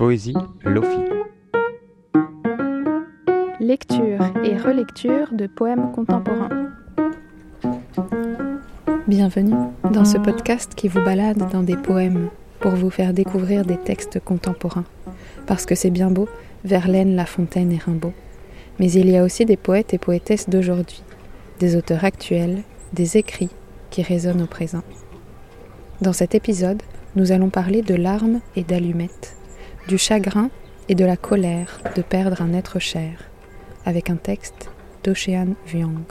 Poésie Lofi. Lecture et relecture de poèmes contemporains. Bienvenue dans ce podcast qui vous balade dans des poèmes pour vous faire découvrir des textes contemporains. Parce que c'est bien beau, Verlaine, La Fontaine et Rimbaud. Mais il y a aussi des poètes et poétesses d'aujourd'hui, des auteurs actuels, des écrits qui résonnent au présent. Dans cet épisode, nous allons parler de larmes et d'allumettes, du chagrin et de la colère de perdre un être cher, avec un texte d'Ocean Vuong.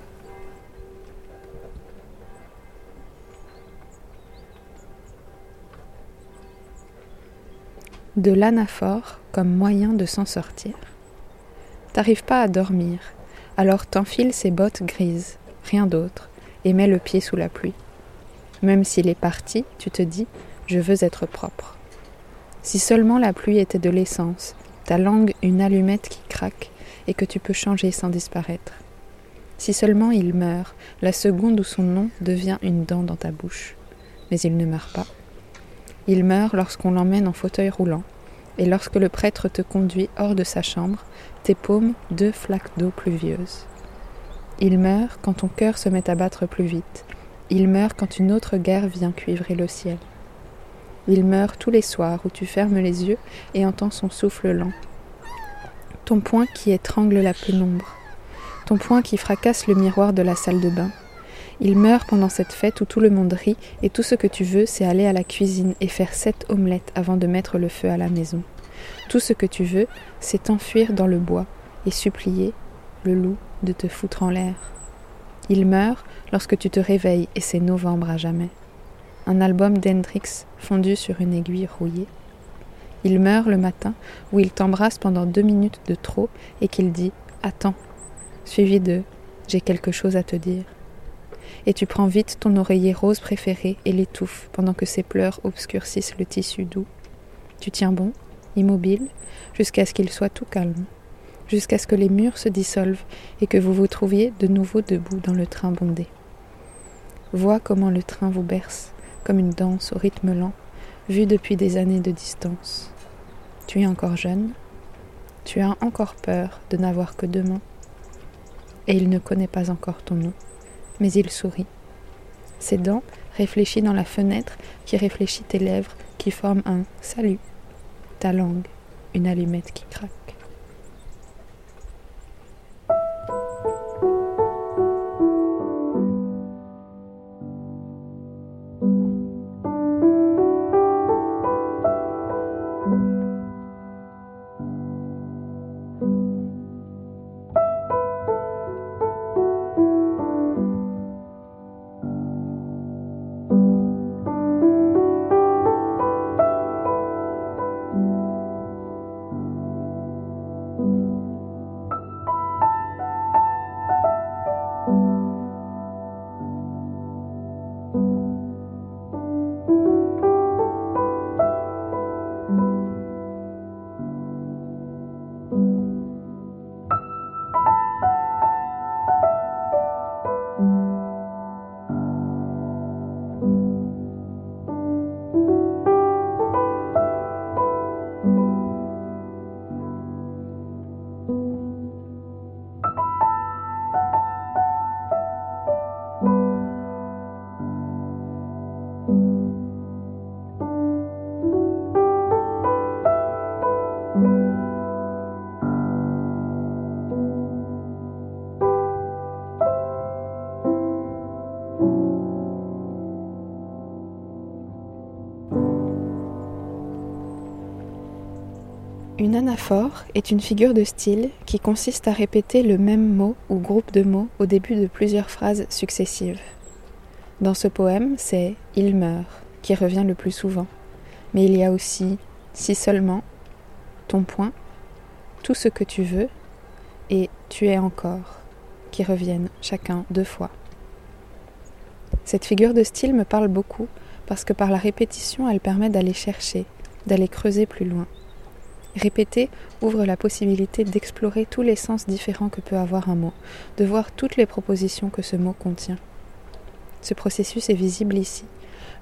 De l'anaphore comme moyen de s'en sortir. T'arrives pas à dormir, alors t'enfiles ces bottes grises, rien d'autre, et mets le pied sous la pluie. Même s'il est parti, tu te dis Je veux être propre. Si seulement la pluie était de l'essence, ta langue une allumette qui craque et que tu peux changer sans disparaître. Si seulement il meurt, la seconde où son nom devient une dent dans ta bouche. Mais il ne meurt pas. Il meurt lorsqu'on l'emmène en fauteuil roulant, et lorsque le prêtre te conduit hors de sa chambre, tes paumes deux flaques d'eau pluvieuses. Il meurt quand ton cœur se met à battre plus vite. Il meurt quand une autre guerre vient cuivrer le ciel. Il meurt tous les soirs où tu fermes les yeux et entends son souffle lent. Ton poing qui étrangle la pénombre. Ton poing qui fracasse le miroir de la salle de bain. Il meurt pendant cette fête où tout le monde rit et tout ce que tu veux, c'est aller à la cuisine et faire sept omelettes avant de mettre le feu à la maison. Tout ce que tu veux, c'est t'enfuir dans le bois et supplier le loup de te foutre en l'air. Il meurt lorsque tu te réveilles et c'est novembre à jamais. Un album d'Hendrix fondu sur une aiguille rouillée. Il meurt le matin où il t'embrasse pendant deux minutes de trop et qu'il dit Attends, suivi de J'ai quelque chose à te dire. Et tu prends vite ton oreiller rose préféré et l'étouffes pendant que ses pleurs obscurcissent le tissu doux. Tu tiens bon, immobile, jusqu'à ce qu'il soit tout calme jusqu'à ce que les murs se dissolvent et que vous vous trouviez de nouveau debout dans le train bondé. Vois comment le train vous berce, comme une danse au rythme lent, vue depuis des années de distance. Tu es encore jeune, tu as encore peur de n'avoir que deux mains, et il ne connaît pas encore ton nom, mais il sourit. Ses dents réfléchissent dans la fenêtre qui réfléchit tes lèvres qui forment un salut, ta langue, une allumette qui craque. Une anaphore est une figure de style qui consiste à répéter le même mot ou groupe de mots au début de plusieurs phrases successives. Dans ce poème, c'est Il meurt qui revient le plus souvent, mais il y a aussi Si seulement, Ton point, Tout ce que tu veux et Tu es encore qui reviennent chacun deux fois. Cette figure de style me parle beaucoup parce que par la répétition, elle permet d'aller chercher, d'aller creuser plus loin. Répéter ouvre la possibilité d'explorer tous les sens différents que peut avoir un mot, de voir toutes les propositions que ce mot contient. Ce processus est visible ici.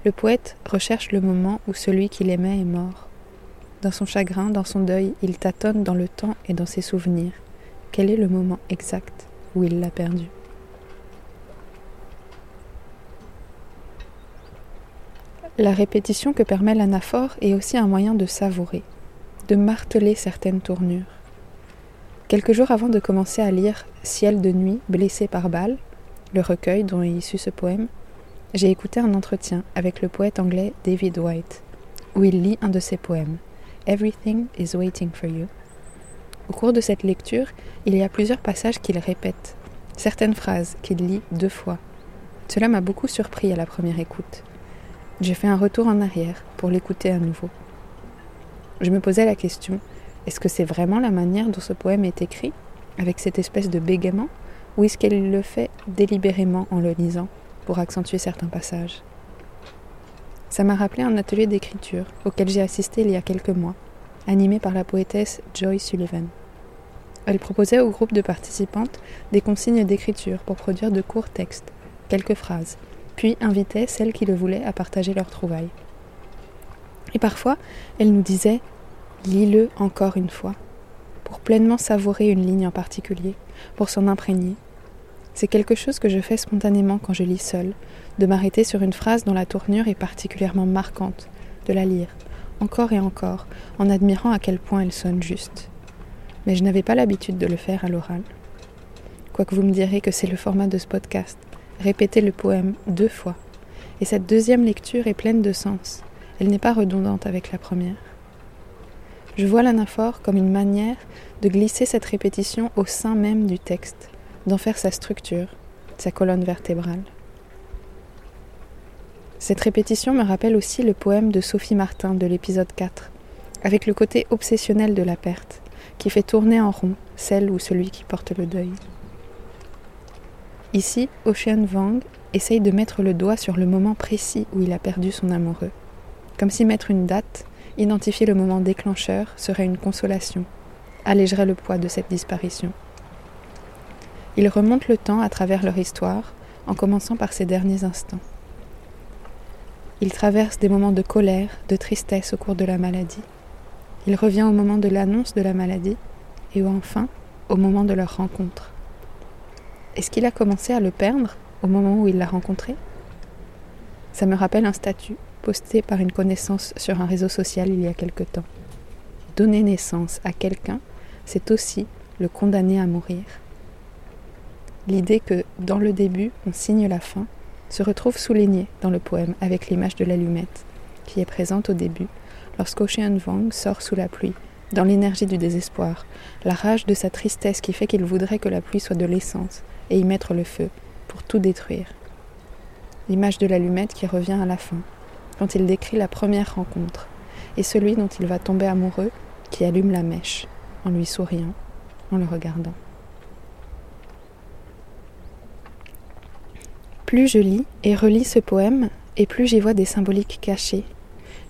Le poète recherche le moment où celui qu'il aimait est mort. Dans son chagrin, dans son deuil, il tâtonne dans le temps et dans ses souvenirs. Quel est le moment exact où il l'a perdu? La répétition que permet l'anaphore est aussi un moyen de savourer, de marteler certaines tournures. Quelques jours avant de commencer à lire Ciel de nuit, blessé par balle, le recueil dont est issu ce poème, j'ai écouté un entretien avec le poète anglais David White, où il lit un de ses poèmes, Everything is waiting for you. Au cours de cette lecture, il y a plusieurs passages qu'il répète, certaines phrases qu'il lit deux fois. Cela m'a beaucoup surpris à la première écoute. J'ai fait un retour en arrière pour l'écouter à nouveau. Je me posais la question, est-ce que c'est vraiment la manière dont ce poème est écrit, avec cette espèce de bégaiement, ou est-ce qu'elle le fait délibérément en le lisant, pour accentuer certains passages? Ça m'a rappelé un atelier d'écriture auquel j'ai assisté il y a quelques mois, animé par la poétesse Joy Sullivan. Elle proposait au groupe de participantes des consignes d'écriture pour produire de courts textes, quelques phrases, puis invitait celles qui le voulaient à partager leurs trouvailles. Et parfois, elle nous disait Lis-le encore une fois, pour pleinement savourer une ligne en particulier, pour s'en imprégner. C'est quelque chose que je fais spontanément quand je lis seule, de m'arrêter sur une phrase dont la tournure est particulièrement marquante, de la lire, encore et encore, en admirant à quel point elle sonne juste. Mais je n'avais pas l'habitude de le faire à l'oral. Quoique vous me direz que c'est le format de ce podcast, répéter le poème deux fois. Et cette deuxième lecture est pleine de sens. Elle n'est pas redondante avec la première. Je vois l'anaphore comme une manière de glisser cette répétition au sein même du texte, d'en faire sa structure, sa colonne vertébrale. Cette répétition me rappelle aussi le poème de Sophie Martin de l'épisode 4, avec le côté obsessionnel de la perte, qui fait tourner en rond celle ou celui qui porte le deuil. Ici, Ocean Vang essaye de mettre le doigt sur le moment précis où il a perdu son amoureux. Comme si mettre une date, identifier le moment déclencheur serait une consolation, allégerait le poids de cette disparition. Il remonte le temps à travers leur histoire, en commençant par ces derniers instants. Il traverse des moments de colère, de tristesse au cours de la maladie. Il revient au moment de l'annonce de la maladie et enfin au moment de leur rencontre. Est-ce qu'il a commencé à le perdre au moment où il l'a rencontré? Ça me rappelle un statut posté par une connaissance sur un réseau social il y a quelque temps. Donner naissance à quelqu'un, c'est aussi le condamner à mourir. L'idée que, dans le début, on signe la fin, se retrouve soulignée dans le poème avec l'image de l'allumette, qui est présente au début, lorsqu'Ocean Vang sort sous la pluie, dans l'énergie du désespoir, la rage de sa tristesse qui fait qu'il voudrait que la pluie soit de l'essence, et y mettre le feu, pour tout détruire. L'image de l'allumette qui revient à la fin, quand il décrit la première rencontre, et celui dont il va tomber amoureux qui allume la mèche, en lui souriant, en le regardant. Plus je lis et relis ce poème, et plus j'y vois des symboliques cachées.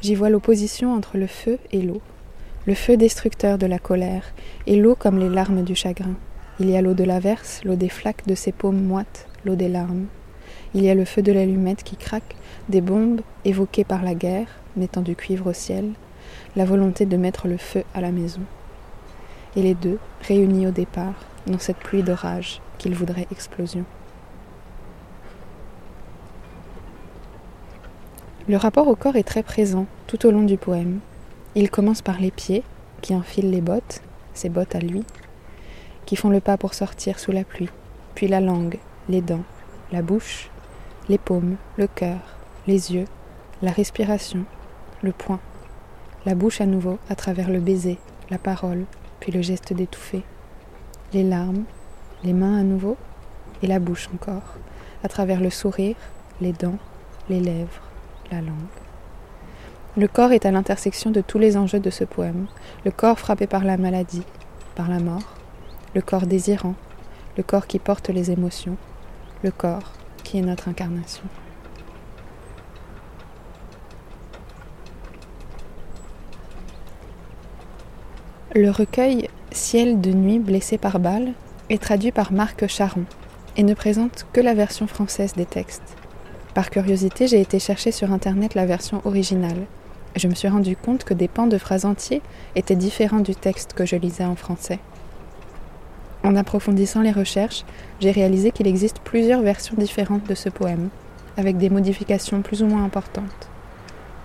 J'y vois l'opposition entre le feu et l'eau, le feu destructeur de la colère, et l'eau comme les larmes du chagrin. Il y a l'eau de l'averse, l'eau des flaques de ses paumes moites, l'eau des larmes. Il y a le feu de l'allumette qui craque, des bombes évoquées par la guerre, mettant du cuivre au ciel, la volonté de mettre le feu à la maison. Et les deux, réunis au départ, dans cette pluie d'orage qu'ils voudraient explosion. Le rapport au corps est très présent tout au long du poème. Il commence par les pieds, qui enfilent les bottes, ses bottes à lui, qui font le pas pour sortir sous la pluie, puis la langue, les dents, la bouche, les paumes, le cœur, les yeux, la respiration, le poing, la bouche à nouveau à travers le baiser, la parole, puis le geste d'étouffer, les larmes, les mains à nouveau, et la bouche encore, à travers le sourire, les dents, les lèvres, la langue. Le corps est à l'intersection de tous les enjeux de ce poème, le corps frappé par la maladie, par la mort, le corps désirant, le corps qui porte les émotions, le corps qui est notre incarnation. Le recueil Ciel de nuit blessé par balle est traduit par Marc Charon et ne présente que la version française des textes. Par curiosité, j'ai été chercher sur internet la version originale. je me suis rendu compte que des pans de phrases entiers étaient différents du texte que je lisais en français. En approfondissant les recherches, j'ai réalisé qu'il existe plusieurs versions différentes de ce poème, avec des modifications plus ou moins importantes.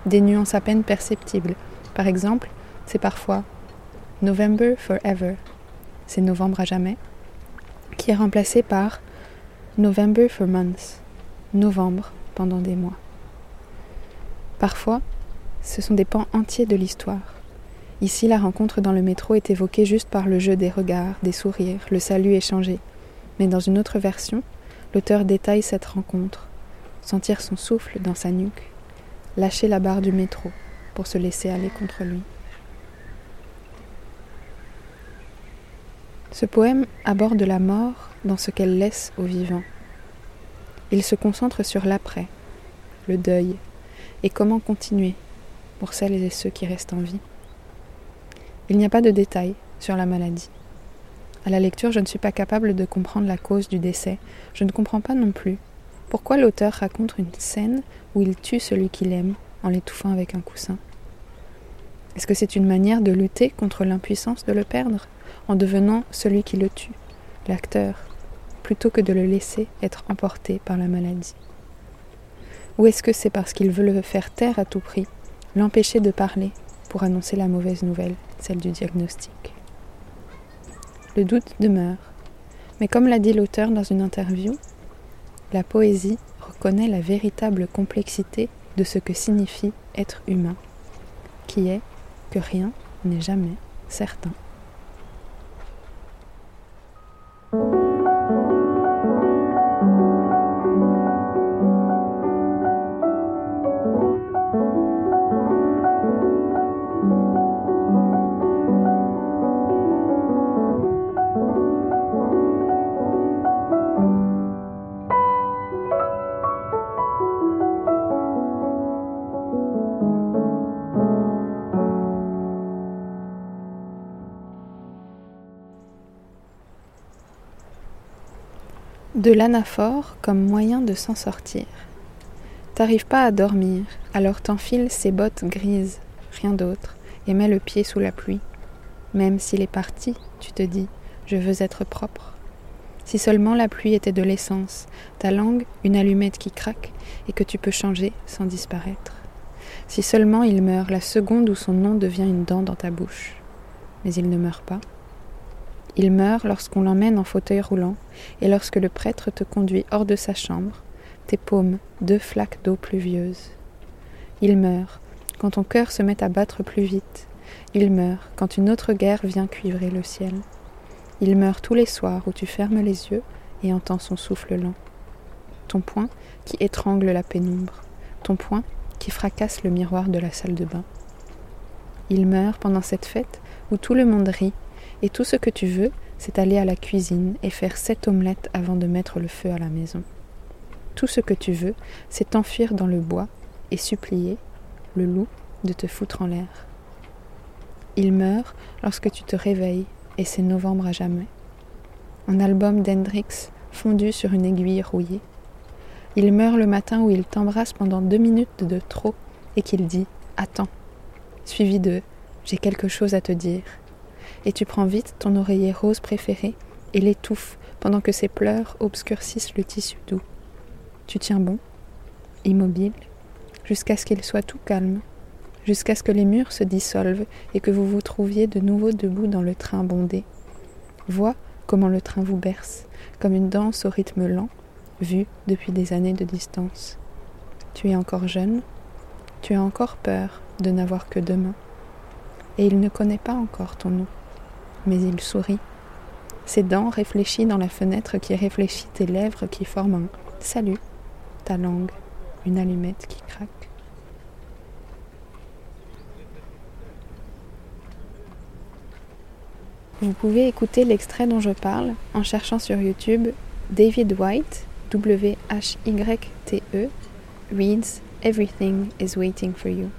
Des nuances à peine perceptibles. Par exemple, c'est parfois November Forever, c'est novembre à jamais, qui est remplacé par November for months, novembre pendant des mois. Parfois, ce sont des pans entiers de l'histoire. Ici, la rencontre dans le métro est évoquée juste par le jeu des regards, des sourires, le salut échangé. Mais dans une autre version, l'auteur détaille cette rencontre, sentir son souffle dans sa nuque, lâcher la barre du métro pour se laisser aller contre lui. Ce poème aborde la mort dans ce qu'elle laisse aux vivants. Il se concentre sur l'après, le deuil, et comment continuer pour celles et ceux qui restent en vie. Il n'y a pas de détails sur la maladie. À la lecture, je ne suis pas capable de comprendre la cause du décès. Je ne comprends pas non plus pourquoi l'auteur raconte une scène où il tue celui qu'il aime en l'étouffant avec un coussin. Est-ce que c'est une manière de lutter contre l'impuissance de le perdre en devenant celui qui le tue, l'acteur, plutôt que de le laisser être emporté par la maladie? Ou est-ce que c'est parce qu'il veut le faire taire à tout prix, l'empêcher de parler pour annoncer la mauvaise nouvelle, celle du diagnostic Le doute demeure, mais comme l'a dit l'auteur dans une interview, la poésie reconnaît la véritable complexité de ce que signifie être humain, qui est que rien n'est jamais certain. De l'anaphore comme moyen de s'en sortir. T'arrives pas à dormir, alors t'enfiles ces bottes grises, rien d'autre, et mets le pied sous la pluie. Même s'il est parti, tu te dis, je veux être propre. Si seulement la pluie était de l'essence, ta langue une allumette qui craque et que tu peux changer sans disparaître. Si seulement il meurt la seconde où son nom devient une dent dans ta bouche. Mais il ne meurt pas. Il meurt lorsqu'on l'emmène en fauteuil roulant et lorsque le prêtre te conduit hors de sa chambre, tes paumes deux flaques d'eau pluvieuse. Il meurt quand ton cœur se met à battre plus vite. Il meurt quand une autre guerre vient cuivrer le ciel. Il meurt tous les soirs où tu fermes les yeux et entends son souffle lent. Ton poing qui étrangle la pénombre. Ton poing qui fracasse le miroir de la salle de bain. Il meurt pendant cette fête où tout le monde rit et tout ce que tu veux, c'est aller à la cuisine et faire sept omelettes avant de mettre le feu à la maison. Tout ce que tu veux, c'est t'enfuir dans le bois et supplier le loup de te foutre en l'air. Il meurt lorsque tu te réveilles et c'est novembre à jamais. Un album d'Hendrix fondu sur une aiguille rouillée. Il meurt le matin où il t'embrasse pendant deux minutes de trop et qu'il dit Attends, suivi de J'ai quelque chose à te dire et tu prends vite ton oreiller rose préféré et l'étouffes pendant que ses pleurs obscurcissent le tissu doux. Tu tiens bon, immobile, jusqu'à ce qu'il soit tout calme, jusqu'à ce que les murs se dissolvent et que vous vous trouviez de nouveau debout dans le train bondé. Vois comment le train vous berce, comme une danse au rythme lent, vue depuis des années de distance. Tu es encore jeune, tu as encore peur de n'avoir que demain, et il ne connaît pas encore ton nom mais il sourit. Ses dents réfléchissent dans la fenêtre qui réfléchit tes lèvres qui forment un salut, ta langue, une allumette qui craque. Vous pouvez écouter l'extrait dont je parle en cherchant sur YouTube David White, W-H-Y-T-E, reads Everything is waiting for you.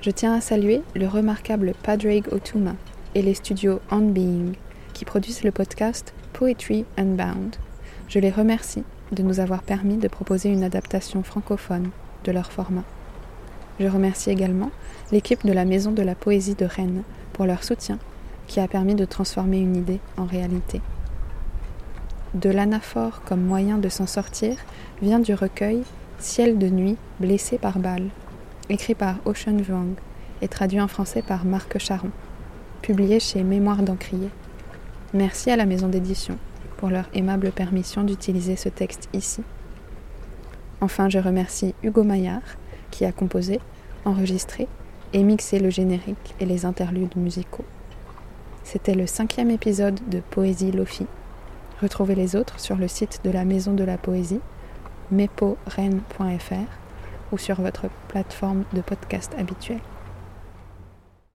Je tiens à saluer le remarquable Padraig Otuma, et les studios On Being qui produisent le podcast Poetry Unbound. Je les remercie de nous avoir permis de proposer une adaptation francophone de leur format. Je remercie également l'équipe de la Maison de la Poésie de Rennes pour leur soutien qui a permis de transformer une idée en réalité. De l'anaphore comme moyen de s'en sortir vient du recueil Ciel de nuit blessé par balle, écrit par Ocean Vuong et traduit en français par Marc Charon, publié chez Mémoire d'Encrier. Merci à la maison d'édition pour leur aimable permission d'utiliser ce texte ici. Enfin, je remercie Hugo Maillard qui a composé, enregistré et mixé le générique et les interludes musicaux. C'était le cinquième épisode de Poésie Lofi. Retrouvez les autres sur le site de la Maison de la Poésie, meporennes.fr ou sur votre plateforme de podcast habituelle.